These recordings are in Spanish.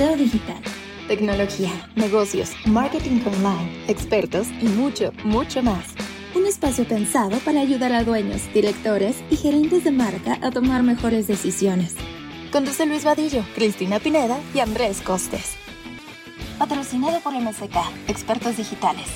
SEO Digital. Tecnología, negocios, marketing online, expertos y mucho, mucho más. Un espacio pensado para ayudar a dueños, directores y gerentes de marca a tomar mejores decisiones. Conduce Luis Vadillo, Cristina Pineda y Andrés Costes. Patrocinado por MSK, expertos digitales.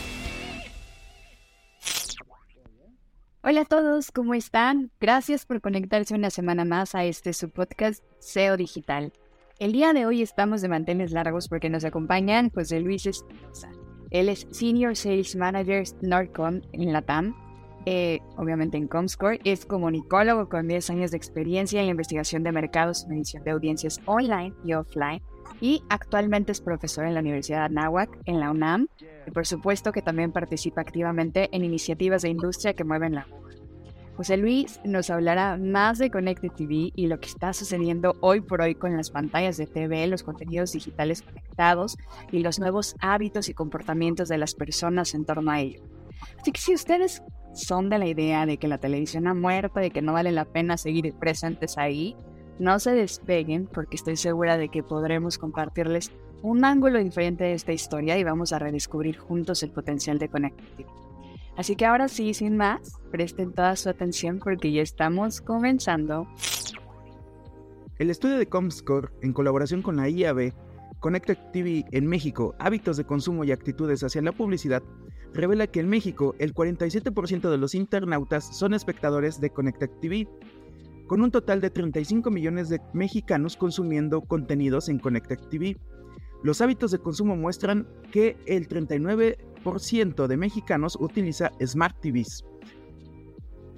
Hola a todos, ¿cómo están? Gracias por conectarse una semana más a este su podcast SEO Digital. El día de hoy estamos de manteles largos porque nos acompañan José Luis Espinosa. Él es Senior Sales Manager Nordcom en Latam, eh, obviamente en Comscore. Es comunicólogo con 10 años de experiencia en investigación de mercados, medición de audiencias online y offline. Y actualmente es profesor en la Universidad de Anáhuac, en la UNAM. Y por supuesto que también participa activamente en iniciativas de industria que mueven la José Luis nos hablará más de Connected TV y lo que está sucediendo hoy por hoy con las pantallas de TV, los contenidos digitales conectados y los nuevos hábitos y comportamientos de las personas en torno a ello. Así que si ustedes son de la idea de que la televisión ha muerto y que no vale la pena seguir presentes ahí, no se despeguen porque estoy segura de que podremos compartirles un ángulo diferente de esta historia y vamos a redescubrir juntos el potencial de Connected TV. Así que ahora sí, sin más, presten toda su atención porque ya estamos comenzando. El estudio de Comscore, en colaboración con la IAB, Connected TV en México, hábitos de consumo y actitudes hacia la publicidad, revela que en México el 47% de los internautas son espectadores de Connected TV, con un total de 35 millones de mexicanos consumiendo contenidos en Connected TV. Los hábitos de consumo muestran que el 39% de mexicanos utiliza Smart TVs.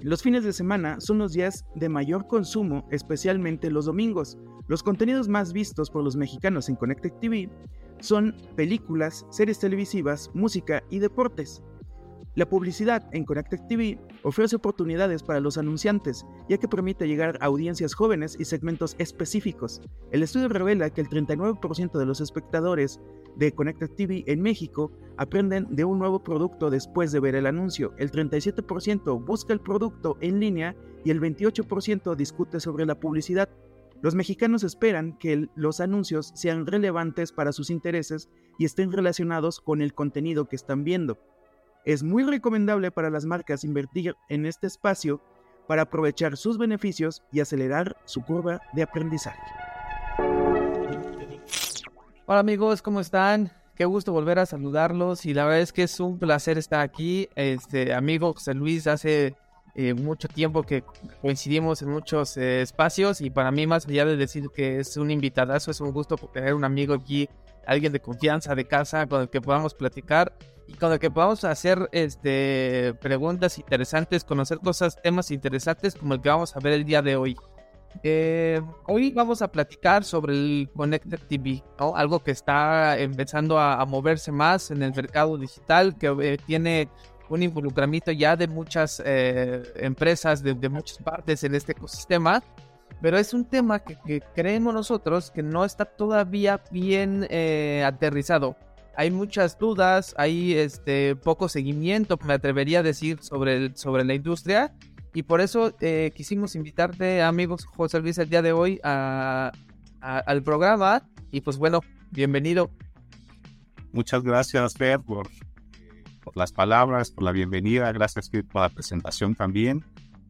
Los fines de semana son los días de mayor consumo, especialmente los domingos. Los contenidos más vistos por los mexicanos en Connected TV son películas, series televisivas, música y deportes. La publicidad en Connected TV ofrece oportunidades para los anunciantes, ya que permite llegar a audiencias jóvenes y segmentos específicos. El estudio revela que el 39% de los espectadores de Connected TV en México aprenden de un nuevo producto después de ver el anuncio, el 37% busca el producto en línea y el 28% discute sobre la publicidad. Los mexicanos esperan que los anuncios sean relevantes para sus intereses y estén relacionados con el contenido que están viendo. Es muy recomendable para las marcas invertir en este espacio para aprovechar sus beneficios y acelerar su curva de aprendizaje. Hola amigos, ¿cómo están? Qué gusto volver a saludarlos y la verdad es que es un placer estar aquí. Este amigo José Luis, hace eh, mucho tiempo que coincidimos en muchos eh, espacios y para mí más allá de decir que es un invitadazo, es un gusto tener un amigo aquí, alguien de confianza de casa con el que podamos platicar y con el que podamos hacer este, preguntas interesantes, conocer cosas, temas interesantes como el que vamos a ver el día de hoy. Eh, hoy vamos a platicar sobre el Connected TV, algo que está empezando a, moverse más en el mercado digital, que eh, tiene un involucramiento ya de muchas eh, empresas, de, muchas partes en este ecosistema, pero es un tema que, creemos nosotros que no está todavía bien aterrizado hay muchas dudas, hay este poco seguimiento, me atrevería a decir, sobre, la industria. Y por eso eh, quisimos invitarte, amigos José Luis, el día de hoy al programa. Y pues bueno, bienvenido. Muchas gracias, Fer, por, por las palabras, por la bienvenida. Gracias por la presentación también.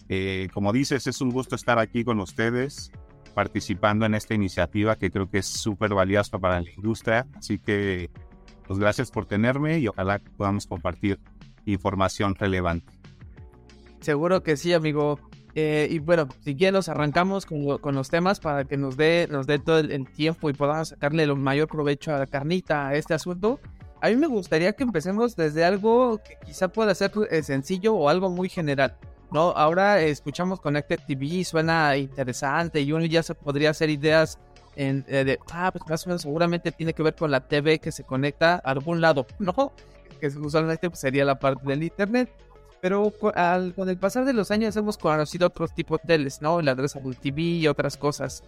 Eh, como dices, es un gusto estar aquí con ustedes participando en esta iniciativa que creo que es súper valiosa para la industria. Así que pues gracias por tenerme y ojalá podamos compartir información relevante. Seguro que sí, amigo. Eh, y bueno, si quieren nos arrancamos con, con, los temas para que nos dé, nos dé todo el, tiempo y podamos sacarle el mayor provecho a la carnita a este asunto. A mí me gustaría que empecemos desde algo que quizá pueda ser sencillo o algo muy general. ¿No? Ahora escuchamos Connected TV, suena interesante y uno ya se podría hacer ideas en, eh, de, ah, pues más o menos seguramente tiene que ver con la TV que se conecta a algún lado, ¿no? Que usualmente pues, sería la parte del internet. Pero con, el pasar de los años hemos conocido otros tipos de teles, ¿no? La Apple TV y otras cosas.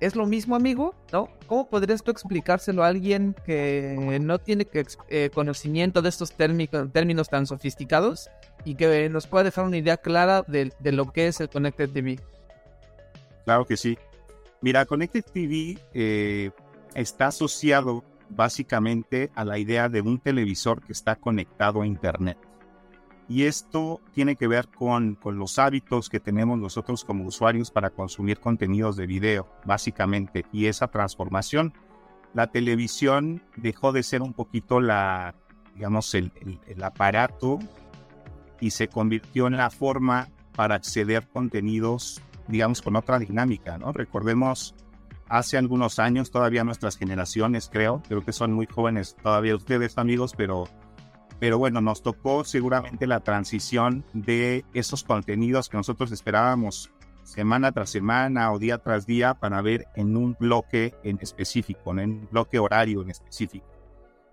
¿Es lo mismo, amigo? ¿No? ¿Cómo podrías tú explicárselo a alguien que no tiene eh, conocimiento de estos términos tan sofisticados y que nos pueda dejar una idea clara de, de lo que es el Connected TV? Claro que sí. Mira, Connected TV, eh, está asociado básicamente a la idea de un televisor que está conectado a Internet. Y esto tiene que ver con, con, los hábitos que tenemos nosotros como usuarios para consumir contenidos de video, básicamente. Y esa transformación, la televisión dejó de ser un poquito la, digamos, el, aparato y se convirtió en la forma para acceder contenidos, digamos, con otra dinámica, ¿no? Recordemos hace algunos años, todavía nuestras generaciones, creo, creo que son muy jóvenes todavía ustedes, amigos, pero pero bueno, nos tocó seguramente la transición de esos contenidos que nosotros esperábamos semana tras semana o día tras día para ver en un bloque en específico, en un bloque horario en específico.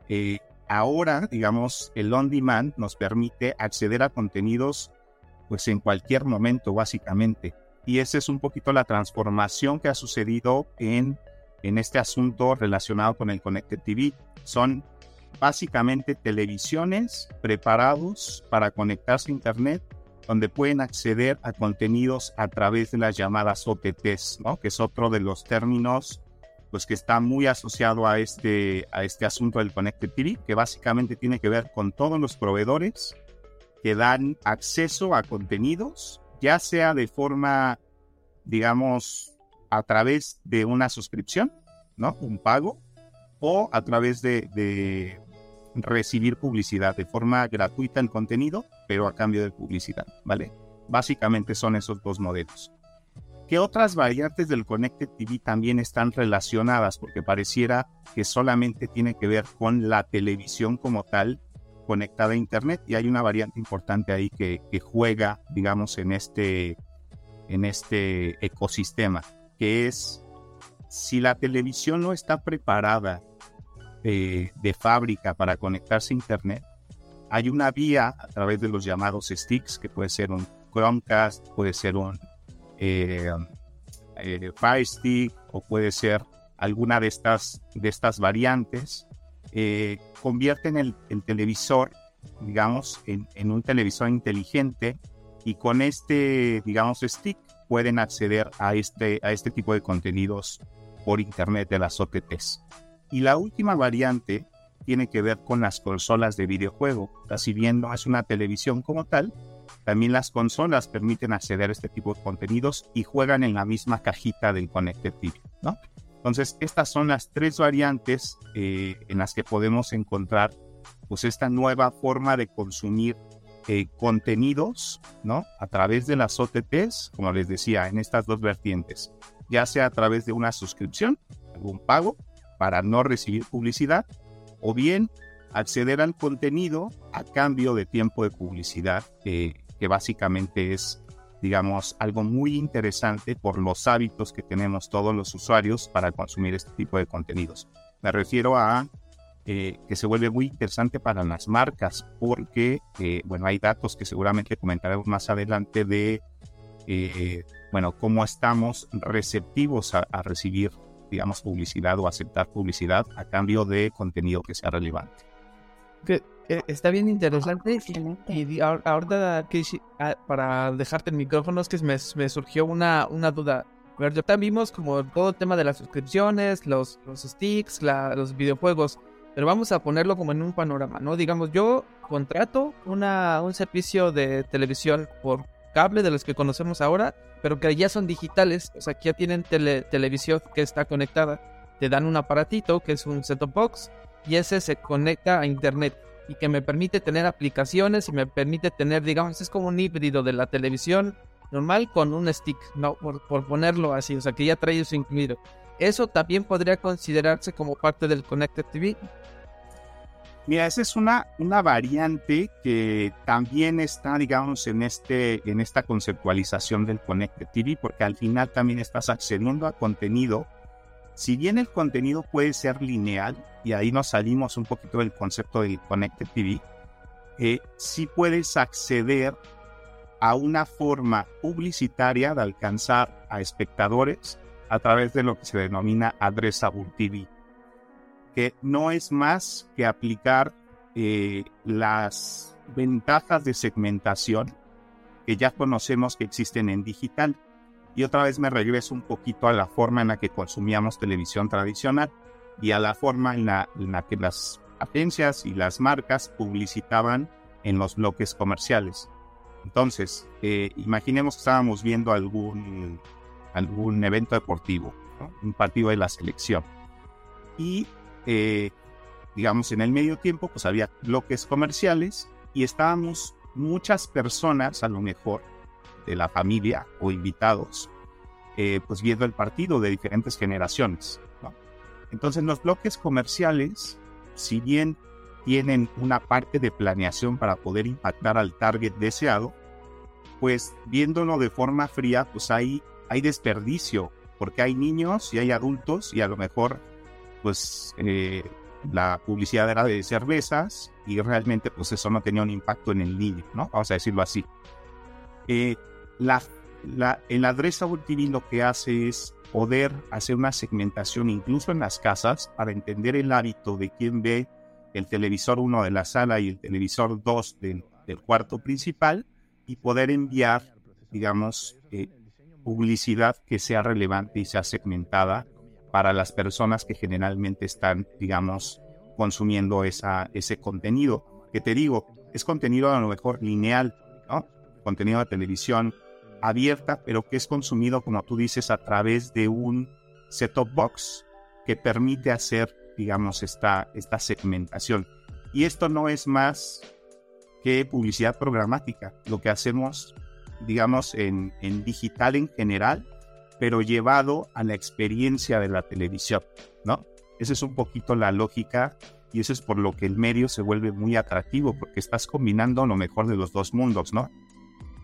Eh, ahora, digamos, el on demand nos permite acceder a contenidos pues en cualquier momento básicamente. Y esa es un poquito la transformación que ha sucedido en, en este asunto relacionado con el Connected TV. Son básicamente televisiones preparados para conectarse a Internet donde pueden acceder a contenidos a través de las llamadas OTTs, ¿no? que es otro de los términos pues, que está muy asociado a este, a este asunto del Connected TV, que básicamente tiene que ver con todos los proveedores que dan acceso a contenidos, ya sea de forma, digamos, a través de una suscripción, ¿no? Un pago, o a través de, recibir publicidad de forma gratuita en contenido, pero a cambio de publicidad, ¿vale? Básicamente son esos dos modelos. ¿Qué otras variantes del Connected TV también están relacionadas? Porque pareciera que solamente tiene que ver con la televisión como tal conectada a Internet y hay una variante importante ahí que, que juega, digamos, en este, en este ecosistema, que es si la televisión no está preparada eh, de fábrica para conectarse a Internet, hay una vía a través de los llamados sticks, que puede ser un Chromecast, puede ser un eh, eh, Fire Stick o puede ser alguna de estas, de estas variantes, convierten el, el, televisor, digamos, en, en, un televisor inteligente y con este, digamos, stick pueden acceder a este, a este tipo de contenidos por Internet de las OTTs. Y la última variante tiene que ver con las consolas de videojuego. si bien no es una televisión como tal, también las consolas permiten acceder a este tipo de contenidos y juegan en la misma cajita del Connected TV, ¿no? Entonces, estas son las tres variantes eh, en las que podemos encontrar pues esta nueva forma de consumir eh, contenidos, ¿no? A través de las OTTs, como les decía, en estas dos vertientes, ya sea a través de una suscripción, algún pago, para no recibir publicidad o bien acceder al contenido a cambio de tiempo de publicidad, que básicamente es, digamos, algo muy interesante por los hábitos que tenemos todos los usuarios para consumir este tipo de contenidos. Me refiero a eh, que se vuelve muy interesante para las marcas porque, eh, bueno, hay datos que seguramente comentaremos más adelante de, eh, bueno, cómo estamos receptivos a, a recibir digamos, publicidad o aceptar publicidad a cambio de contenido que sea relevante. Que, está bien interesante. Y ahorita, ah, para dejarte el micrófono, es que me, me surgió una, una duda. A ver, también vimos como todo el tema de las suscripciones, los, los sticks, los videojuegos, pero vamos a ponerlo como en un panorama, ¿no? Digamos, yo contrato una, un servicio de televisión por cable de los que conocemos ahora, pero que ya son digitales, o sea, que ya tienen televisión que está conectada. Te dan un aparatito que es un set-top box y ese se conecta a internet y que me permite tener aplicaciones y me permite tener, digamos, es como un híbrido de la televisión normal con un stick, no, por, por ponerlo así, o sea, que ya trae eso incluido. Eso también podría considerarse como parte del Connected TV. Mira, esa es una, una variante que también está, digamos, en, este, en esta conceptualización del Connected TV, porque al final también estás accediendo a contenido. Si bien el contenido puede ser lineal, y ahí nos salimos un poquito del concepto del Connected TV, eh, sí puedes acceder a una forma publicitaria de alcanzar a espectadores a través de lo que se denomina Addressable TV que no es más que aplicar eh, las ventajas de segmentación que ya conocemos que existen en digital. Y otra vez me regreso un poquito a la forma en la que consumíamos televisión tradicional. y a la forma en la, que las agencias y las marcas publicitaban en los bloques comerciales. Entonces, eh, imaginemos que estábamos viendo algún, algún evento deportivo, un partido de la selección. Y, eh, digamos, en el medio tiempo, pues había bloques comerciales y estábamos muchas personas, a lo mejor, de la familia o invitados, eh, pues viendo el partido de diferentes generaciones. Entonces, los bloques comerciales, si bien tienen una parte de planeación para poder impactar al target deseado, pues viéndolo de forma fría, pues hay, hay desperdicio, porque hay niños y hay adultos y a lo mejor pues eh, la publicidad era de cervezas y realmente pues eso no tenía un impacto en el niño, ¿no? Vamos a decirlo así. Eh, la, la, el Addressable TV lo que hace es poder hacer una segmentación incluso en las casas para entender el hábito de quién ve el televisor 1 de la sala y el televisor 2 del, cuarto principal y poder enviar, digamos, eh, publicidad que sea relevante y sea segmentada para las personas que generalmente están, digamos, consumiendo esa, ese contenido. Que te digo, es contenido a lo mejor lineal, ¿no? Contenido de televisión abierta, pero que es consumido, como tú dices, a través de un set-top box que permite hacer digamos, esta, esta segmentación. Y esto no es más que publicidad programática, lo que hacemos, digamos, en, en digital en general, pero llevado a la experiencia de la televisión, ¿no? Esa es un poquito la lógica y eso es por lo que el medio se vuelve muy atractivo, porque estás combinando lo mejor de los dos mundos, ¿no?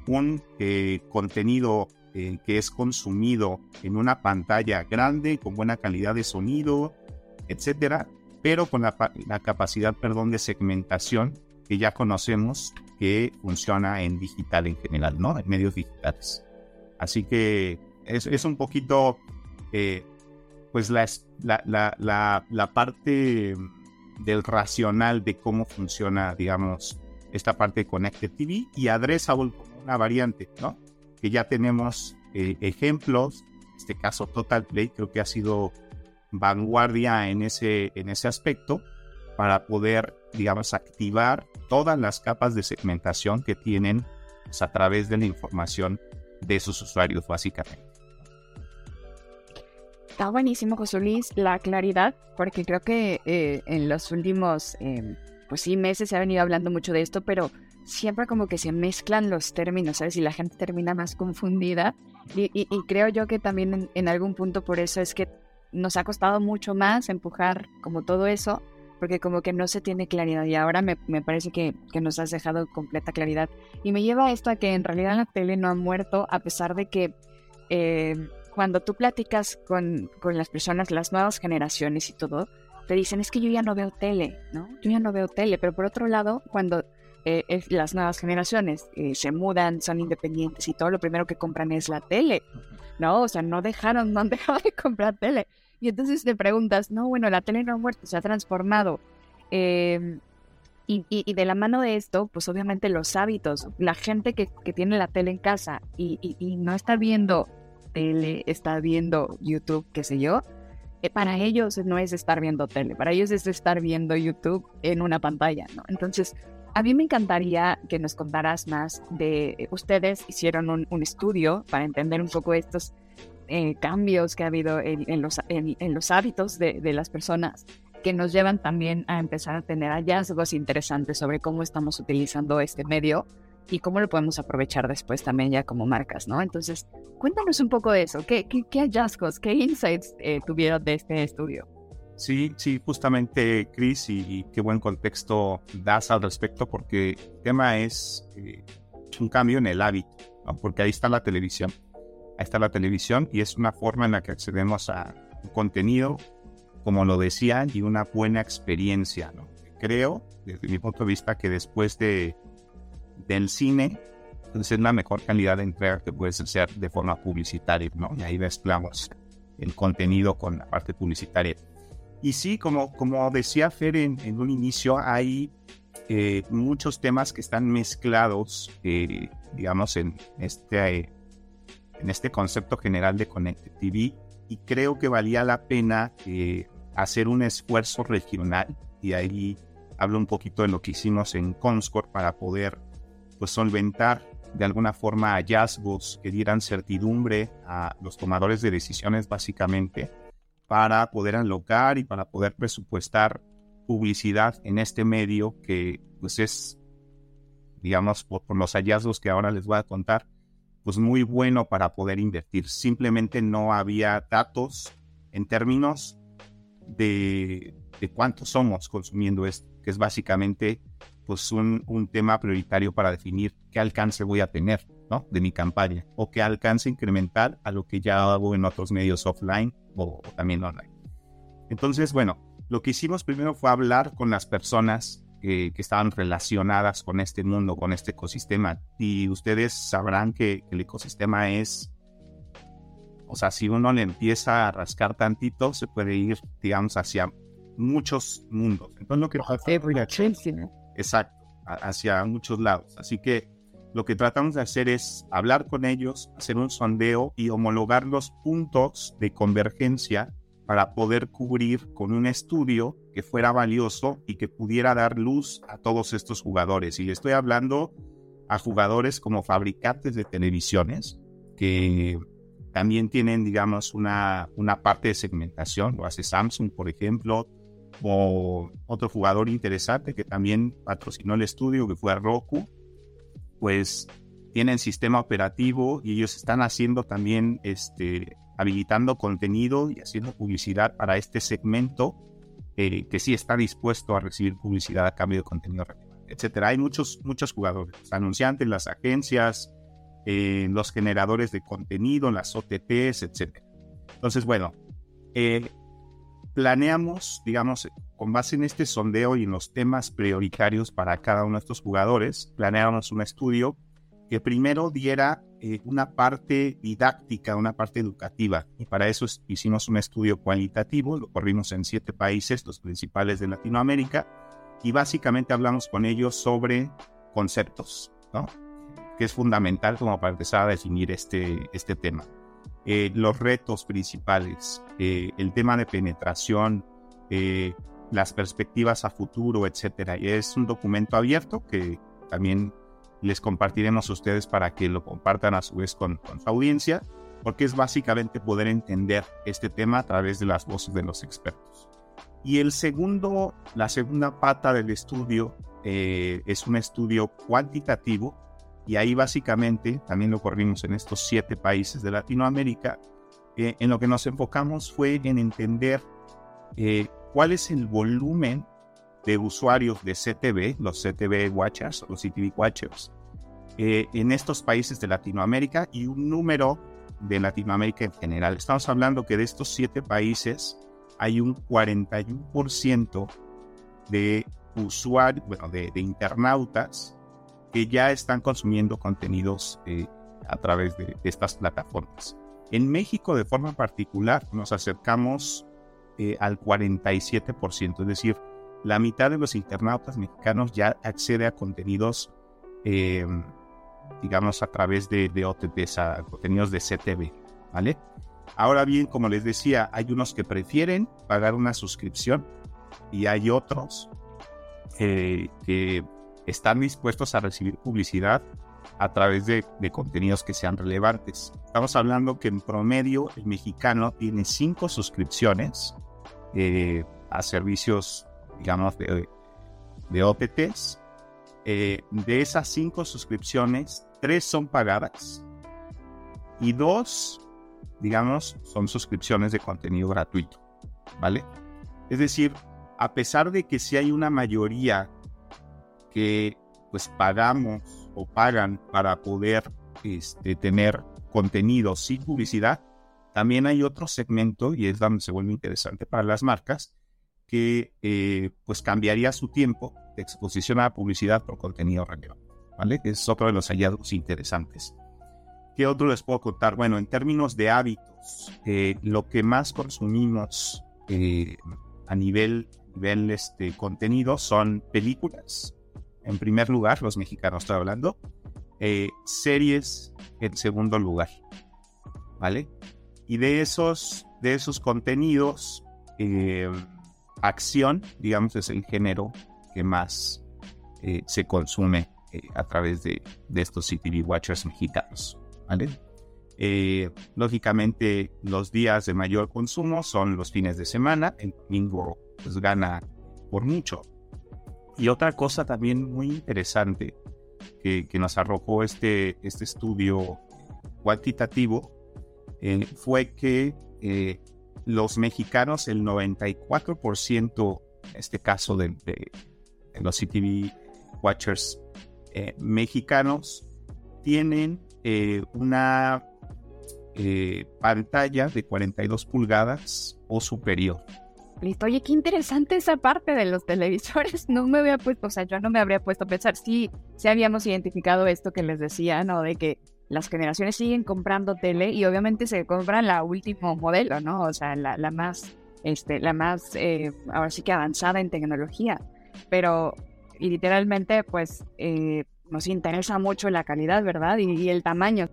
Un eh, contenido eh, que es consumido en una pantalla grande, con buena calidad de sonido, etcétera, pero con la, capacidad, perdón, de segmentación que ya conocemos que funciona en digital en general, ¿no? En medios digitales. Así que es, un poquito, eh, pues, la, la, la, parte del racional de cómo funciona, digamos, esta parte de Connected TV y Addressable como una variante, ¿no? Que ya tenemos eh, ejemplos, en este caso Total Play creo que ha sido vanguardia en ese, en ese aspecto para poder, digamos, activar todas las capas de segmentación que tienen pues, a través de la información de sus usuarios, básicamente. Está buenísimo, José Luis, la claridad, porque creo que eh, en los últimos, em, pues sí, meses se ha venido hablando mucho de esto, pero siempre como que se mezclan los términos, ¿sabes? Y la gente termina más confundida. Y, creo yo que también en, algún punto por eso es que nos ha costado mucho más empujar como todo eso, porque como que no se tiene claridad y ahora me, parece que, nos has dejado completa claridad. Y me lleva esto a que en realidad la tele no ha muerto a pesar de que eh, cuando tú platicas con, con, las personas, las nuevas generaciones y todo, te dicen es que yo ya no veo tele, ¿no? Yo ya no veo tele, pero por otro lado, cuando eh, las nuevas generaciones eh, se mudan, son independientes y todo lo primero que compran es la tele. ¿no? O sea, no dejaron, no han dejado de comprar tele. Y entonces te preguntas, no, bueno, la tele no ha muerto, se ha transformado. Em, y, y, de la mano de esto, pues obviamente los hábitos, la gente que, que tiene la tele en casa y, y, no está viendo tele, está viendo YouTube, qué sé yo, eh, para ellos no es estar viendo tele, para ellos es estar viendo YouTube en una pantalla, ¿no? Entonces, a mí me encantaría que nos contaras más de eh, ustedes hicieron un, estudio para entender un poco estos eh, cambios que ha habido en, los, en, los, hábitos de, las personas que nos llevan también a empezar a tener hallazgos interesantes sobre cómo estamos utilizando este medio y cómo lo podemos aprovechar después también ya como marcas, ¿no? Entonces, cuéntanos un poco de eso. ¿Qué, qué, hallazgos, qué insights eh, tuvieron de este estudio? Sí, sí, justamente, Chris, y, qué buen contexto das al respecto, porque el tema es eh, un cambio en el hábito, porque ahí está la televisión. Ahí está la televisión y es una forma en la que accedemos a contenido, como lo decía, y una buena experiencia. ¿no? Creo, desde mi punto de vista, que después de, del cine, pues, es la mejor calidad de entrega que puede ser de forma publicitaria, ¿no? Y ahí mezclamos el contenido con la parte publicitaria. Y sí, como, como decía Fer en, un inicio, hay eh, muchos temas que están mezclados, eh, digamos, en este, en este concepto general de Connected TV y creo que valía la pena hacer un esfuerzo regional y ahí hablo un poquito de lo que hicimos en Comscore para poder pues solventar de alguna forma hallazgos que dieran certidumbre a los tomadores de decisiones básicamente para poder alocar y para poder presupuestar publicidad en este medio que pues es digamos por, los hallazgos que ahora les voy a contar pues muy bueno para poder invertir. Simplemente no había datos en términos de, de cuánto somos consumiendo esto que es básicamente pues un, un, tema prioritario para definir qué alcance voy a tener ¿no? de mi campaña o qué alcance incremental a lo que ya hago en otros medios offline o, también online. Entonces, bueno, lo que hicimos primero fue hablar con las personas que, que, estaban relacionadas con este mundo, con este ecosistema. Y ustedes sabrán que, el ecosistema es, o sea, si uno le empieza a rascar tantito, se puede ir, digamos, hacia muchos mundos. Entonces lo que exacto, hacia muchos lados. Así que lo que tratamos de hacer es hablar con ellos, hacer un sondeo y homologar los puntos de convergencia para poder cubrir con un estudio que fuera valioso y que pudiera dar luz a todos estos jugadores. Y estoy hablando a jugadores como fabricantes de televisiones que también tienen, digamos, una, una parte de segmentación. Lo hace Samsung, por ejemplo, o otro jugador interesante que también patrocinó el estudio, que fue Roku, pues tienen sistema operativo y ellos están haciendo también, este, habilitando contenido y haciendo publicidad para este segmento eh, que sí está dispuesto a recibir publicidad a cambio de contenido etcétera. Hay muchos, muchos jugadores, anunciantes, las agencias, eh, los generadores de contenido, las OTTs, etcétera. Entonces, bueno, eh, planeamos, digamos, con base en este sondeo y en los temas prioritarios para cada uno de estos jugadores, planeamos un estudio que primero diera eh, una parte didáctica, una parte educativa. Y para eso hicimos un estudio cualitativo, lo corrimos en siete países, los principales de Latinoamérica, y básicamente hablamos con ellos sobre conceptos, ¿no? que es fundamental como para empezar a definir este, este tema. Eh, los retos principales, eh, el tema de penetración, eh, las perspectivas a futuro, etcétera. Y es un documento abierto que también les compartiremos a ustedes para que lo compartan a su vez con, con su audiencia, porque es básicamente poder entender este tema a través de las voces de los expertos. Y el segundo, la segunda pata del estudio es un estudio cuantitativo y ahí básicamente, también lo corrimos en estos siete países de Latinoamérica, eh, en lo que nos enfocamos fue en entender eh, cuál es el volumen de usuarios de CTV, los CTV Watchers, los CTV Watchers, eh, en estos países de Latinoamérica y un número de Latinoamérica en general. Estamos hablando que de estos siete países hay un 41% de usuarios, bueno, de, de internautas que ya están consumiendo contenidos eh, a través de, estas plataformas. En México, de forma particular, nos acercamos eh, al 47%, es decir, la mitad de los internautas mexicanos ya accede a contenidos, em, digamos, a través de, de contenidos de CTV, ¿vale? Ahora bien, como les decía, hay unos que prefieren pagar una suscripción y hay otros eh, que están dispuestos a recibir publicidad a través de, contenidos que sean relevantes. Estamos hablando que en promedio el mexicano tiene cinco suscripciones eh, a servicios, digamos, de, de OTTs. Eh, de esas cinco suscripciones, tres son pagadas y dos, digamos, son suscripciones de contenido gratuito, ¿vale? Es decir, a pesar de que si hay una mayoría que pues pagamos o pagan para poder este, tener contenido sin publicidad, también hay otro segmento, y es donde se vuelve interesante para las marcas, que eh, pues cambiaría su tiempo de exposición a la publicidad por contenido relevante, ¿vale? Es otro de los hallazgos interesantes. ¿Qué otro les puedo contar? Bueno, en términos de hábitos, eh, lo que más consumimos eh, a nivel, nivel este, contenido son películas, en primer lugar, los mexicanos estoy hablando, eh, series en segundo lugar, ¿vale? Y de esos, de esos contenidos, eh, acción, digamos, es el género que más eh, se consume a través de, de, estos CTV Watchers mexicanos. ¿vale? Lógicamente, los días de mayor consumo son los fines de semana. El domingo pues, gana por mucho. Y otra cosa también muy interesante que, nos arrojó este, este estudio cuantitativo fue que los mexicanos, el 94%, en este caso de, de, los CTV Watchers eh, mexicanos, tienen eh, una eh, pantalla de 42 pulgadas o superior. Listo, oye, qué interesante esa parte de los televisores. No me había puesto, o sea, yo no me habría puesto a pensar. Sí, sí habíamos identificado esto que les decía, ¿no? De que las generaciones siguen comprando tele y obviamente se compran la último modelo, ¿no? O sea, la, la más, este, la más, eh, ahora sí que avanzada en tecnología. Pero literalmente, pues, eh, nos interesa mucho la calidad, ¿verdad? Y, y el tamaño.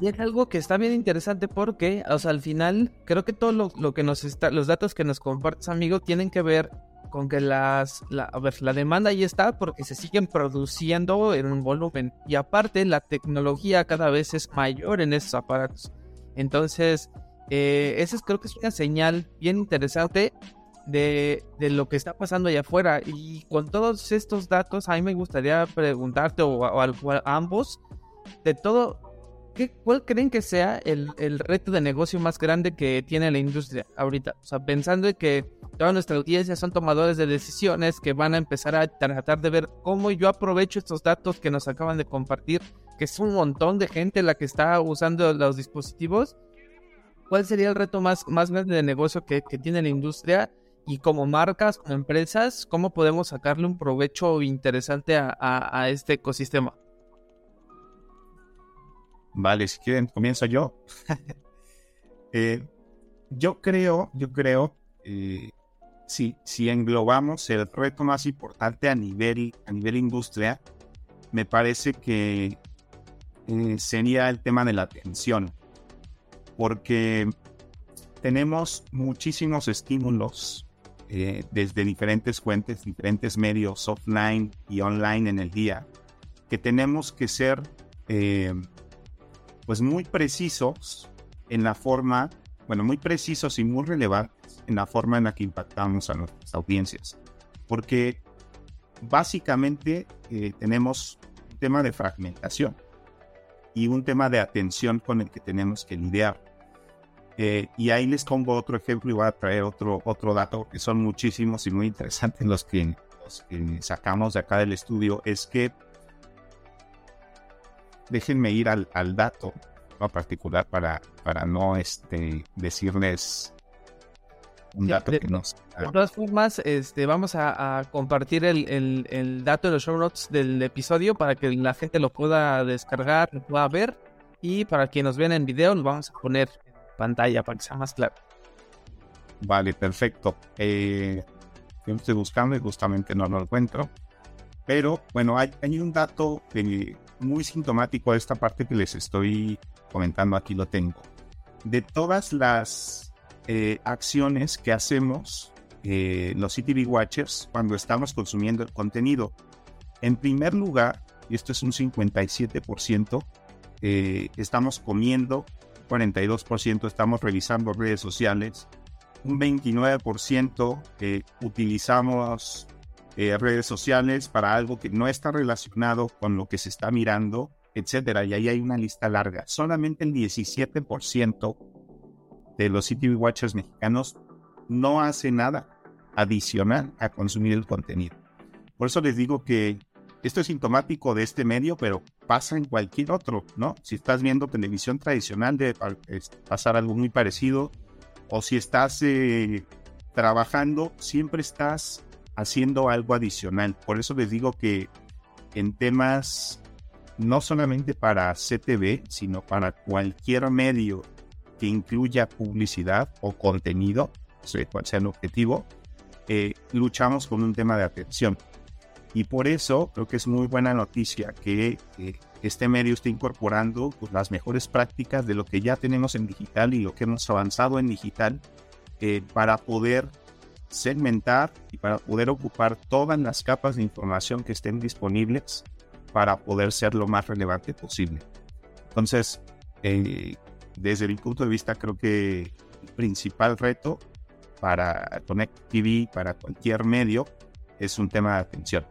Y es algo que está bien interesante porque, o sea, al final, creo que todo lo, lo que nos está, los datos que nos compartes, amigo, tienen que ver con que las, la, a ver, la demanda ahí está porque se siguen produciendo en un volumen y aparte la tecnología cada vez es mayor en esos aparatos. Entonces, eh, es, creo que es una señal bien interesante de, de, lo que está pasando allá afuera. Y con todos estos datos, a mí me gustaría preguntarte o, o, a, ambos de todo ¿Qué, ¿cuál creen que sea el, el, reto de negocio más grande que tiene la industria ahorita? O sea, pensando en que toda nuestra audiencia son tomadores de decisiones que van a empezar a tratar de ver cómo yo aprovecho estos datos que nos acaban de compartir, que es un montón de gente la que está usando los dispositivos. ¿Cuál sería el reto más, más grande de negocio que, que tiene la industria? Y como marcas, como empresas, ¿cómo podemos sacarle un provecho interesante a, a, a este ecosistema? Vale, si quieren, comienzo yo. eh, yo creo, yo creo, eh, si, si englobamos el reto más importante a nivel, a nivel industria, me parece que eh, sería el tema de la atención, porque tenemos muchísimos estímulos eh, desde diferentes fuentes, diferentes medios offline y online en el día, que tenemos que ser eh, pues muy precisos en la forma, bueno, muy precisos y muy relevantes en la forma en la que impactamos a nuestras audiencias. Porque básicamente eh, tenemos un tema de fragmentación y un tema de atención con el que tenemos que lidiar. Eh, y ahí les pongo otro ejemplo y voy a traer otro, otro dato que son muchísimos y muy interesantes los que, los que sacamos de acá del estudio. Es que déjenme ir al, al dato ¿no? particular para, para no este, decirles un dato de, que nos... De todas formas, este, vamos a, a compartir el, el, el, dato de los show notes del episodio para que la gente lo pueda descargar, lo pueda ver. Y para quienes nos ven en video, lo vamos a poner en pantalla para que sea más claro. Vale, perfecto. Eh, estoy buscando y justamente no lo encuentro. Pero bueno, hay, hay un dato de, muy sintomático de esta parte que les estoy comentando, aquí lo tengo. De todas las eh, acciones que hacemos eh, los CTV Watchers cuando estamos consumiendo el contenido, en primer lugar, y esto es un 57%, eh, estamos comiendo, 42% estamos revisando redes sociales, un 29% eh, utilizamos eh, redes sociales para algo que no está relacionado con lo que se está mirando, etcétera. Y ahí hay una lista larga. Solamente el 17% de los CTV Watchers mexicanos no hace nada adicional a consumir el contenido. Por eso les digo que esto es sintomático de este medio, pero pasa en cualquier otro, ¿no? Si estás viendo televisión tradicional, debe pasar algo muy parecido. O si estás eh, trabajando, siempre estás haciendo algo adicional. Por eso les digo que en temas no solamente para CTV, sino para cualquier medio que incluya publicidad o contenido, cual sea el objetivo, eh, luchamos con un tema de atención. Y por eso creo que es muy buena noticia que este medio esté incorporando pues, las mejores prácticas de lo que ya tenemos en digital y lo que hemos avanzado en digital eh, para poder segmentar y para poder ocupar todas las capas de información que estén disponibles para poder ser lo más relevante posible. Entonces, eh, desde mi punto de vista, creo que el principal reto para Connect TV, para cualquier medio, es un tema de atención.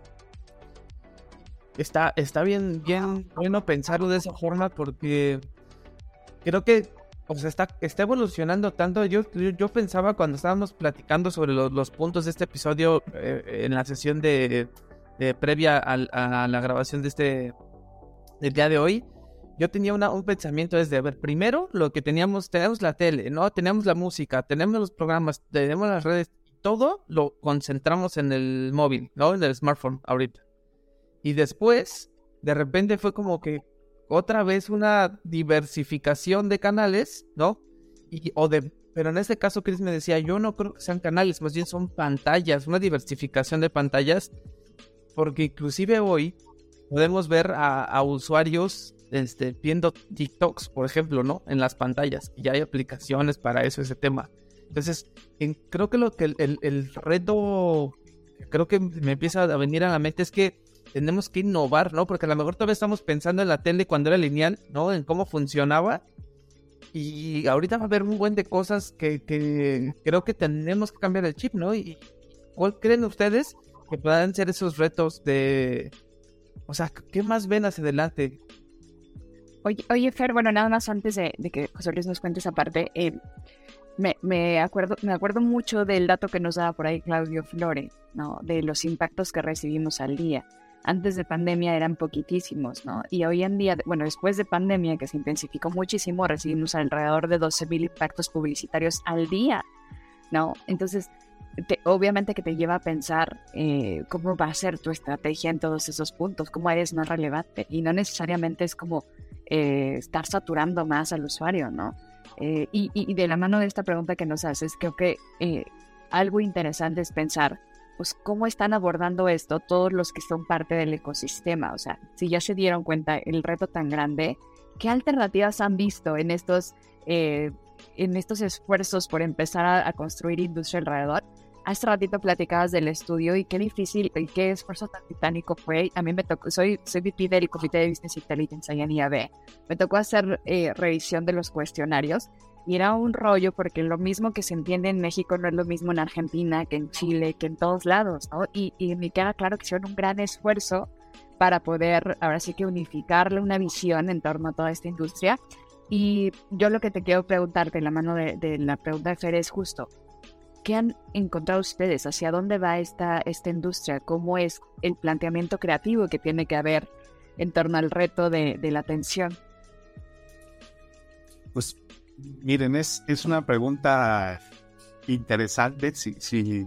Está, está bien, bien bueno pensarlo de esa forma porque creo que o sea, está, está evolucionando tanto. Yo, yo, pensaba cuando estábamos platicando sobre los, puntos de este episodio eh, en la sesión de, previa a, la grabación de este del día de hoy, yo tenía un pensamiento desde, primero lo que teníamos, tenemos la tele, ¿no? Tenemos la música, tenemos los programas, tenemos las redes, todo lo concentramos en el móvil, ¿no? En el smartphone ahorita. Y después, de repente fue como que otra vez una diversificación de canales, ¿no? Y, o de, pero en este caso Chris me decía, yo no creo que sean canales, más bien son pantallas, una diversificación de pantallas, porque inclusive hoy podemos ver a, usuarios este, viendo TikToks, por ejemplo, ¿no? En las pantallas. Y hay aplicaciones para eso, ese tema. Entonces, creo que lo que el, el, reto, creo que me empieza a venir a la mente es que tenemos que innovar, ¿no? Porque a lo mejor todavía estamos pensando en la tele cuando era lineal, ¿no? En cómo funcionaba. Y ahorita va a haber un buen de cosas que, que creo que tenemos que cambiar el chip, ¿no? Y ¿cuál creen ustedes que puedan ser esos retos de... O sea, ¿qué más ven hacia adelante? Oye, oye Fer, bueno, nada más antes de, que José Luis nos cuente esa parte, eh, me, me, acuerdo, me acuerdo mucho del dato que nos daba por ahí Claudio Flore, ¿no? De los impactos que recibimos al día antes de pandemia eran poquitísimos, ¿no? Y hoy en día, bueno, después de pandemia, que se intensificó muchísimo, recibimos alrededor de 12.000 impactos publicitarios al día, ¿no? Entonces, obviamente que te lleva a pensar eh, cómo va a ser tu estrategia en todos esos puntos, cómo eres más relevante. Y no necesariamente es como eh, estar saturando más al usuario, ¿no? Eh, y, y, de la mano de esta pregunta que nos haces, creo que algo interesante es pensar pues cómo están abordando esto todos los que son parte del ecosistema. O sea, si ya se dieron cuenta el reto tan grande, ¿qué alternativas han visto en estos, eh, en estos esfuerzos por empezar a, construir industria alrededor? Hace ratito platicabas del estudio y qué difícil y qué esfuerzo tan titánico fue. A mí me tocó, soy, soy VP del Comité de Business Intelligence en IAB. Me tocó hacer eh, revisión de los cuestionarios y era un rollo porque lo mismo que se entiende en México no es lo mismo en Argentina, que en Chile, que en todos lados. Y, y me queda claro que hicieron un gran esfuerzo para poder, ahora sí que unificarle una visión en torno a toda esta industria. Y yo lo que te quiero preguntarte, en la mano de, la pregunta de Fer, es justo, ¿qué han encontrado ustedes? ¿Hacia dónde va esta, esta industria? ¿Cómo es el planteamiento creativo que tiene que haber en torno al reto de, de la atención? Pues Miren, es, es una pregunta interesante. Si, si,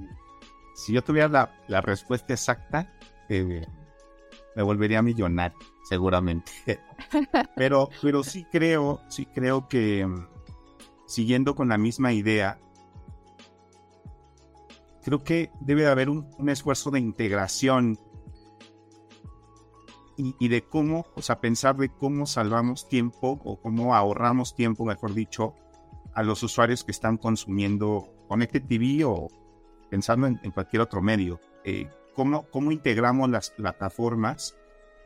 si yo tuviera la, respuesta exacta, eh, me volvería millonario, seguramente. pero, pero sí creo, sí creo que mm, siguiendo con la misma idea, creo que debe de haber un, un esfuerzo de integración y, de cómo, o sea, pensar de cómo salvamos tiempo o cómo ahorramos tiempo, mejor dicho, a los usuarios que están consumiendo Connected TV o pensando en, cualquier otro medio. Eh, cómo, ¿Cómo integramos las plataformas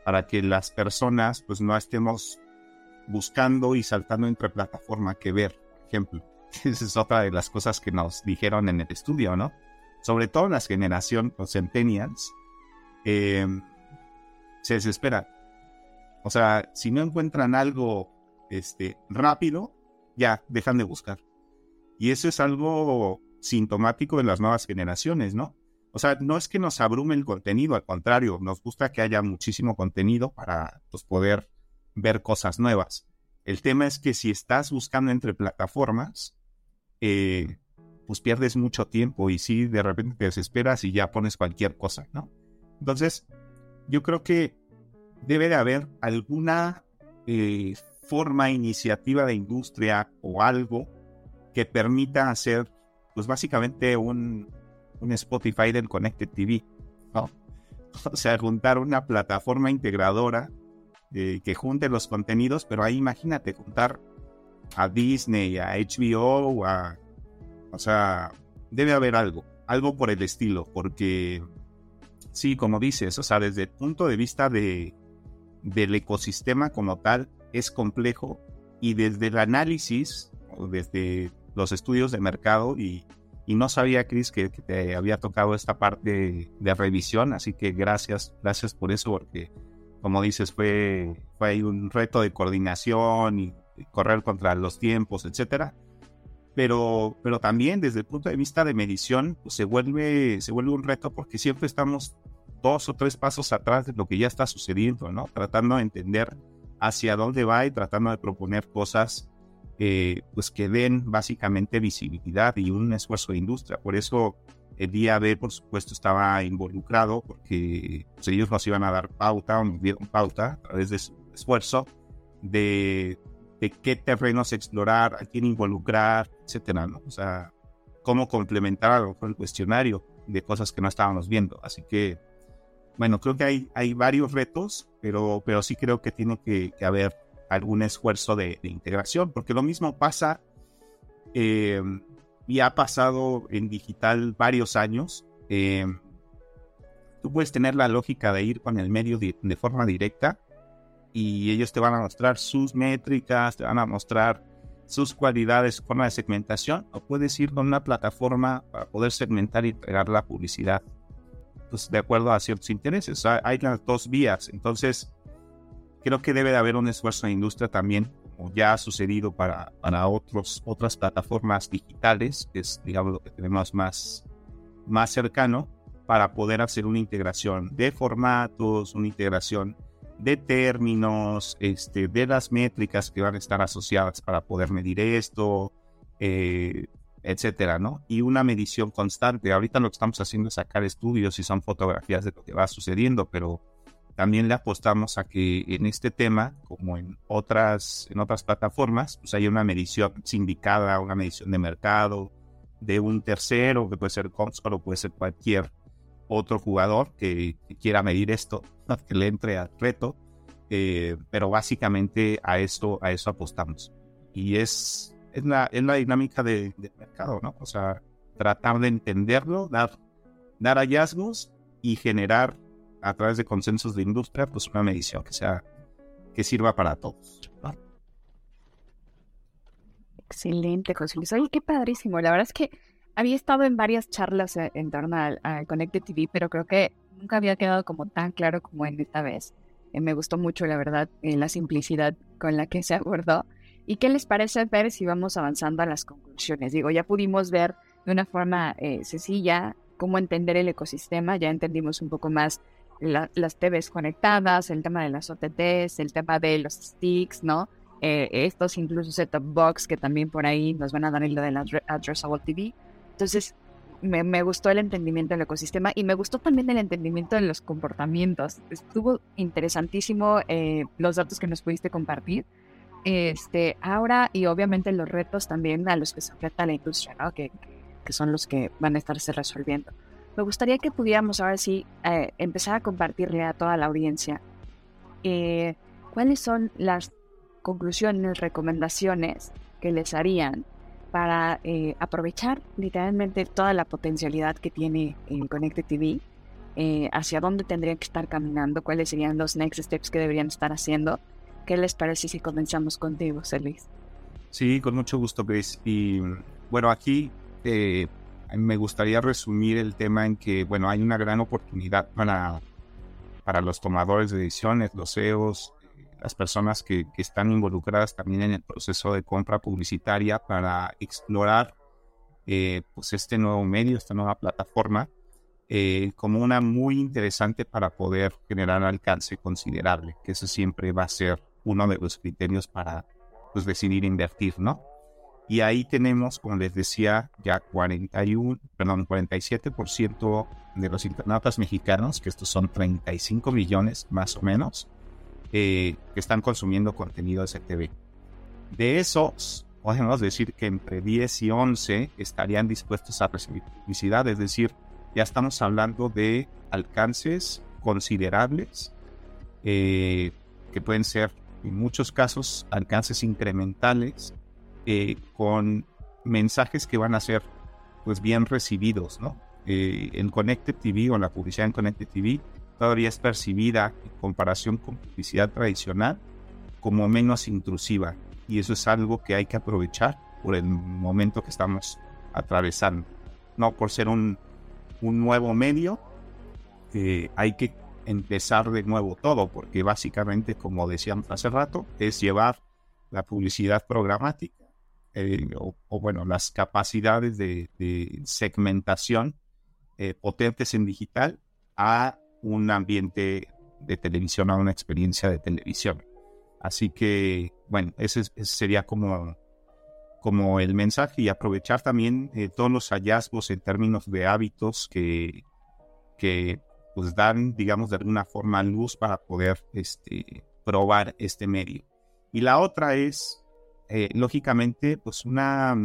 para que las personas pues no estemos buscando y saltando entre plataforma que ver, por ejemplo? Esa es otra de las cosas que nos dijeron en el estudio, ¿no? Sobre todo las generación, los centennials, eh, se desesperan. O sea, si no encuentran algo este, rápido, ya dejan de buscar. Y eso es algo sintomático de las nuevas generaciones, ¿no? O sea, no es que nos abrume el contenido, al contrario, nos gusta que haya muchísimo contenido para pues, poder ver cosas nuevas. El tema es que si estás buscando entre plataformas, eh, pues pierdes mucho tiempo y si de repente te desesperas y ya pones cualquier cosa, ¿no? Entonces, yo creo que debe de haber alguna eh, forma, iniciativa de industria o algo que permita hacer, pues básicamente un, un Spotify del Connected TV, ¿no? O sea, juntar una plataforma integradora eh, que junte los contenidos, pero ahí imagínate juntar a Disney, a HBO, a, O sea, debe haber algo, algo por el estilo, porque sí, como dices, o sea, desde el punto de vista de, del ecosistema como tal, es complejo y desde el análisis, desde los estudios de mercado y, no sabía, Chris, que, te había tocado esta parte de revisión, así que gracias, gracias por eso, porque como dices, fue, fue un reto de coordinación y correr contra los tiempos, etcétera. Pero, pero también desde el punto de vista de medición, pues se, vuelve, se vuelve un reto porque siempre estamos dos o tres pasos atrás de lo que ya está sucediendo, ¿no? Tratando de entender hacia dónde va y tratando de proponer cosas eh, pues que den básicamente visibilidad y un esfuerzo de industria. Por eso el día B, por supuesto, estaba involucrado porque pues, ellos nos iban a dar pauta o nos dieron pauta a través de su esfuerzo de, de qué terrenos explorar, a quién involucrar, etcétera, ¿no? O sea, cómo complementar el cuestionario de cosas que no estábamos viendo. Así que, bueno, creo que hay, hay varios retos, pero, pero sí creo que tiene que, haber algún esfuerzo de, integración, porque lo mismo pasa eh, y ha pasado en digital varios años. Eh, tú puedes tener la lógica de ir con el medio de, forma directa y ellos te van a mostrar sus métricas, te van a mostrar sus cualidades, su forma de segmentación, o puedes ir con una plataforma para poder segmentar y entregar la publicidad pues, de acuerdo a ciertos intereses. hay las dos vías. Entonces, creo que debe de haber un esfuerzo en industria también, como ya ha sucedido para, para otros, otras plataformas digitales, que es, digamos, lo que tenemos más, más cercano, para poder hacer una integración de formatos, una integración de términos, este, de las métricas que van a estar asociadas para poder medir esto, eh, etcétera, ¿no? Y una medición constante. Ahorita lo que estamos haciendo es sacar estudios y son fotografías de lo que va sucediendo, pero también le apostamos a que en este tema, como en otras, en otras plataformas, pues hay una medición sindicada, una medición de mercado, de un tercero, que puede ser Comscore o puede ser cualquier otro jugador que, quiera medir esto, que le entre al reto. Eh, pero básicamente a esto, a eso apostamos. Y es, es, la, es la dinámica del mercado, ¿no? O sea, tratar de entenderlo, dar, dar hallazgos y generar a través de consensos de industria, pues una medición que sea que sirva para todos. Excelente, José Luis. Oye, qué padrísimo. La verdad es que había estado en varias charlas eh, en torno al, Connected TV, pero creo que nunca había quedado como tan claro como en esta vez. Eh, me gustó mucho, la verdad, eh, la simplicidad con la que se abordó. ¿Y qué les parece ver si vamos avanzando a las conclusiones? Digo, ya pudimos ver de una forma sencilla cómo entender el ecosistema, ya entendimos un poco más las TVs conectadas, el tema de las OTTs, el tema de los sticks, ¿no? Eh, estos incluso set-top box que también por ahí nos van a dar el de la addressable TV. Entonces, me, me, gustó el entendimiento del ecosistema y me gustó también el entendimiento de los comportamientos. Estuvo interesantísimo eh, los datos que nos pudiste compartir. Este, ahora, y obviamente los retos también a los que se enfrenta la industria, ¿no? que, que son los que van a estarse resolviendo. Me gustaría que pudiéramos ahora sí eh, empezar a compartirle a toda la audiencia eh, cuáles son las conclusiones, recomendaciones que les harían para eh, aprovechar literalmente toda la potencialidad que tiene el Connected TV, hacia dónde tendrían que estar caminando, cuáles serían los next steps que deberían estar haciendo. ¿Qué les parece si comenzamos contigo, Luis? Sí, con mucho gusto, Chris. Y bueno, aquí me gustaría resumir el tema en que, bueno, hay una gran oportunidad para, para los tomadores de decisiones, los CEOs, las personas que, que, están involucradas también en el proceso de compra publicitaria para explorar eh, pues este nuevo medio, esta nueva plataforma, eh, como una muy interesante para poder generar alcance considerable, que eso siempre va a ser uno de los criterios para pues, decidir invertir, ¿no? Y ahí tenemos, como les decía, ya 41, perdón, 47% de los internautas mexicanos, que estos son 35 millones más o menos, eh, que están consumiendo contenido CTV. De esos, podemos decir que entre 10 y 11 estarían dispuestos a recibir publicidad, es decir, ya estamos hablando de alcances considerables, eh, que pueden ser en muchos casos alcances incrementales eh, con mensajes que van a ser pues bien recibidos, ¿no? En Connected TV o la publicidad en Connected TV todavía es percibida en comparación con publicidad tradicional como menos intrusiva y eso es algo que hay que aprovechar por el momento que estamos atravesando. No por ser un, un nuevo medio, eh, hay que empezar de nuevo todo, porque básicamente, como decíamos hace rato, es llevar la publicidad programática eh, o, bueno, las capacidades de, segmentación eh, potentes en digital a un ambiente de televisión, a una experiencia de televisión. Así que, bueno, ese, sería como, como el mensaje y aprovechar también eh, todos los hallazgos en términos de hábitos que, que pues dan, digamos, de alguna forma luz para poder este, probar este medio. Y la otra es, eh, lógicamente, pues una,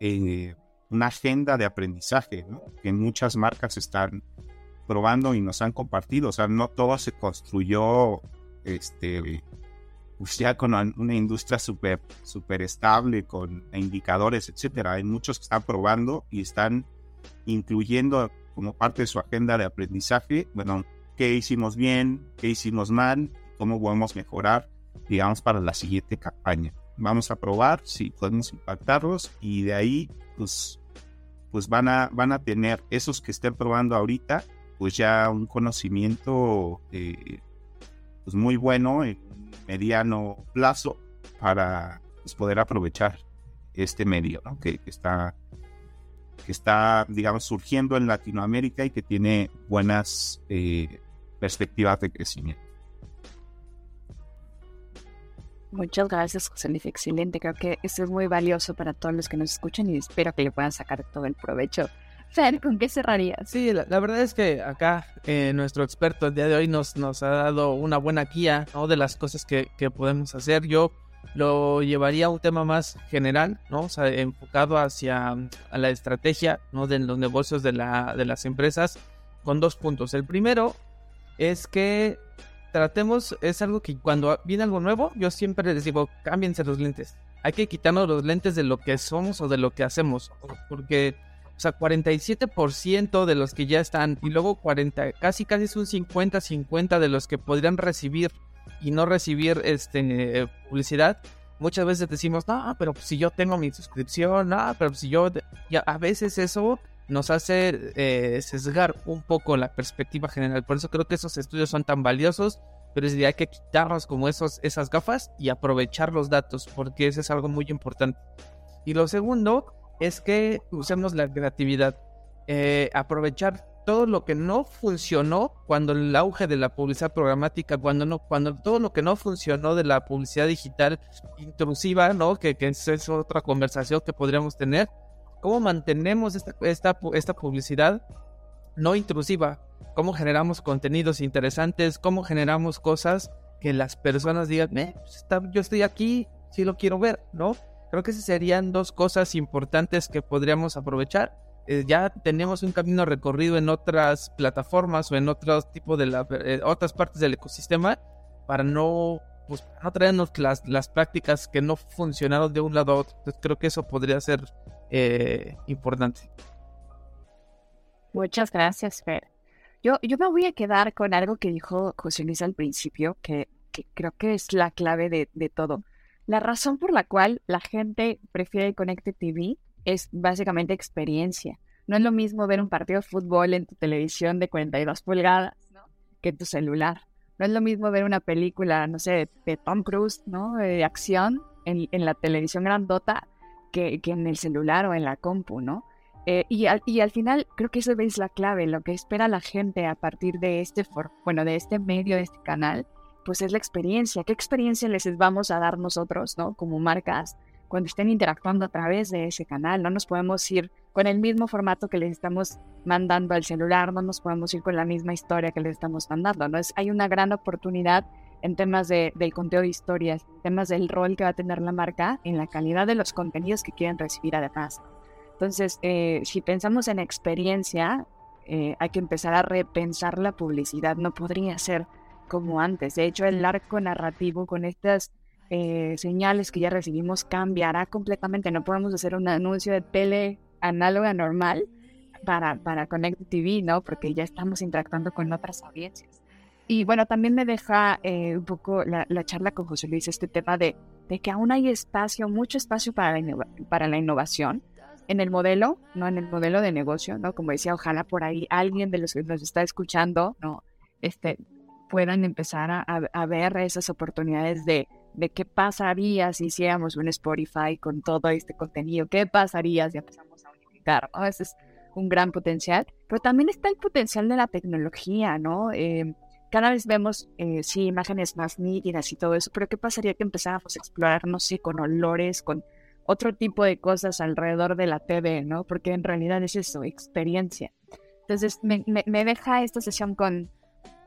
eh, una agenda de aprendizaje, ¿no? que muchas marcas están probando y nos han compartido. O sea, no todo se construyó este, pues ya con una industria súper super estable, con indicadores, etcétera. Hay muchos que están probando y están incluyendo como parte de su agenda de aprendizaje, bueno, qué hicimos bien, qué hicimos mal, cómo podemos mejorar digamos, para la siguiente campaña. Vamos a probar si podemos impactarlos y de ahí, pues, pues van, a, van a tener esos que estén probando ahorita, pues ya un conocimiento eh, pues muy bueno en mediano plazo para pues, poder aprovechar este medio que, está que está digamos surgiendo en Latinoamérica y que tiene buenas eh, perspectivas de crecimiento. Muchas gracias, José Luis. Excelente. Creo que eso es muy valioso para todos los que nos escuchan y espero que le puedan sacar todo el provecho. ¿con qué cerrarías? Sí, la, verdad es que acá eh, nuestro experto el día de hoy nos, nos ha dado una buena guía ¿no? de las cosas que, que, podemos hacer. Yo lo llevaría a un tema más general, ¿no? O sea, enfocado hacia a la estrategia ¿no? de los negocios de, la, de las empresas con dos puntos. El primero es que tratemos, es algo que cuando viene algo nuevo, yo siempre les digo, cámbiense los lentes. Hay que quitarnos los lentes de lo que somos o de lo que hacemos. Porque, o sea, 47% de los que ya están y luego 40, casi casi es un 50-50 de los que podrían recibir y no recibir este, publicidad. Muchas veces decimos, no, pero si yo tengo mi suscripción, no, pero si yo... Ya, a veces eso nos hace eh, sesgar un poco la perspectiva general. Por eso creo que esos estudios son tan valiosos, pero es hay que quitarnos como esos, esas gafas y aprovechar los datos, porque eso es algo muy importante. Y lo segundo es que usemos la creatividad, eh, aprovechar todo lo que no funcionó cuando el auge de la publicidad programática, cuando no, cuando todo lo que no funcionó de la publicidad digital intrusiva, ¿no? Que, que es otra conversación que podríamos tener ¿Cómo mantenemos esta, esta, publicidad no intrusiva? ¿Cómo generamos contenidos interesantes? ¿Cómo generamos cosas que las personas digan, eh, pues yo estoy aquí, sí lo quiero ver, ¿no? Creo que esas serían dos cosas importantes que podríamos aprovechar. Eh, ya tenemos un camino recorrido en otras plataformas o en otros tipo de eh, otras partes del ecosistema para no, pues, no traernos las, las prácticas que no funcionaron de un lado a otro. Entonces creo que eso podría ser eh, importante. Muchas gracias, Fer. Yo, yo me voy a quedar con algo que dijo José Luis al principio, que, creo que es la clave de, todo. La razón por la cual la gente prefiere Connected TV es básicamente experiencia. No es lo mismo ver un partido de fútbol en tu televisión de 42 pulgadas que en tu celular. No es lo mismo ver una película, no sé, de Tom Cruise, ¿no? De acción en, la televisión grandota que, en el celular o en la compu, ¿no? Eh, y, al, final creo que eso es la clave, lo que espera la gente a partir de este, bueno, de este medio, de este canal, pues es la experiencia. ¿Qué experiencia les vamos a dar nosotros, ¿no? Como marcas, cuando estén interactuando a través de ese canal. No nos podemos ir con el mismo formato que les estamos mandando al celular, no nos podemos ir con la misma historia que les estamos mandando, ¿no? Es, hay una gran oportunidad en temas de, del conteo de historias, temas del rol que va a tener la marca, en la calidad de los contenidos que quieren recibir además. Entonces, eh, si pensamos en experiencia, eh, hay que empezar a repensar la publicidad. No podría ser como antes. De hecho, el arco narrativo con estas eh, señales que ya recibimos cambiará completamente. No podemos hacer un anuncio de tele análoga normal para, para Connect TV, ¿no? Porque ya estamos interactuando con otras audiencias. Y bueno, también me deja eh, un poco la, charla con José Luis este tema de, de que aún hay espacio, mucho espacio para la, para la innovación en el modelo, no en el modelo de negocio, ¿no? Como decía, ojalá por ahí alguien de los que nos está escuchando, ¿no? Este, puedan empezar a, a ver esas oportunidades de, de qué pasaría si hiciéramos un Spotify con todo este contenido, qué pasaría si empezamos a unificar, ¿no? Ese es un gran potencial, pero también está el potencial de la tecnología, ¿no? Eh, cada vez vemos, eh, sí, imágenes más nítidas y todo eso, pero ¿qué pasaría que empezáramos a explorar, no sé, con olores, con otro tipo de cosas alrededor de la TV, ¿no? Porque en realidad es eso, experiencia. Entonces me, me, deja esta sesión con,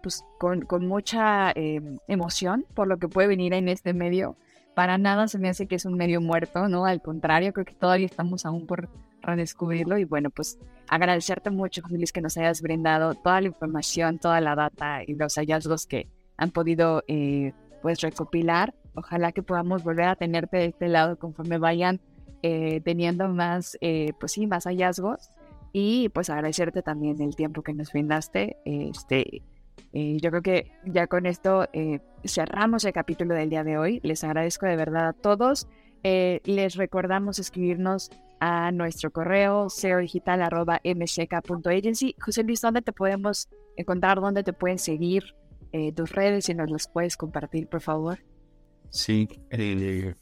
pues, con, con mucha em, emoción por lo que puede venir en este medio. Para nada se me hace que es un medio muerto, ¿no? Al contrario, creo que todavía estamos aún por redescubrirlo y bueno, pues agradecerte mucho, Luis, que nos hayas brindado toda la información, toda la data y los hallazgos que han podido eh, pues recopilar. Ojalá que podamos volver a tenerte de este lado conforme vayan eh, teniendo más, eh, pues sí, más hallazgos y pues agradecerte también el tiempo que nos brindaste. Este, yo creo que ya con esto cerramos el capítulo del día de hoy. Les agradezco de verdad a todos. les recordamos escribirnos a nuestro correo seodigital.mck.agency. José Luis, ¿dónde te podemos encontrar? ¿Dónde te pueden seguir? Eh, tus redes, si nos las puedes compartir, por favor. Sí, eh,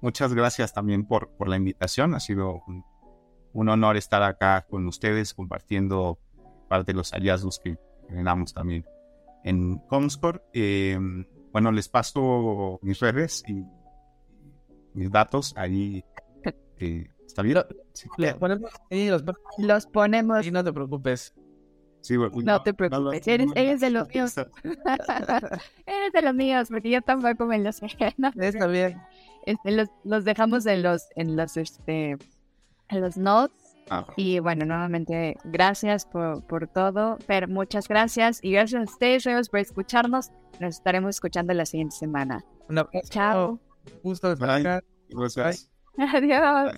muchas gracias también por, por la invitación. Ha sido un, honor estar acá con ustedes compartiendo parte de los hallazgos que generamos también en Comscore. Eh, bueno, les paso mis redes y mis datos ahí. ¿Está bien? los, ponemos. Y no te preocupes. no, te preocupes. eres, de los míos. eres de los míos, porque yo tampoco me los sé. Está bien. Este, los, los, dejamos en los, en los, este, en los notes. Ah. Y bueno, nuevamente, gracias por, por todo. Pero muchas gracias. Y gracias a ustedes, por escucharnos. Nos estaremos escuchando la siguiente semana. Chao. Gusto Gracias. Adiós.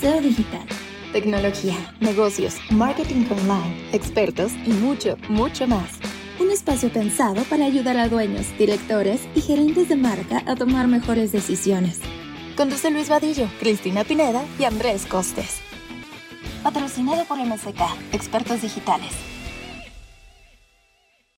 SEO digital, tecnología, negocios, marketing online, expertos y mucho, mucho más. Un espacio pensado para ayudar a dueños, directores y gerentes de marca a tomar mejores decisiones. Conduce Luis Vadillo, Cristina Pineda y Andrés Costes. Patrocinado por MSK, Expertos Digitales.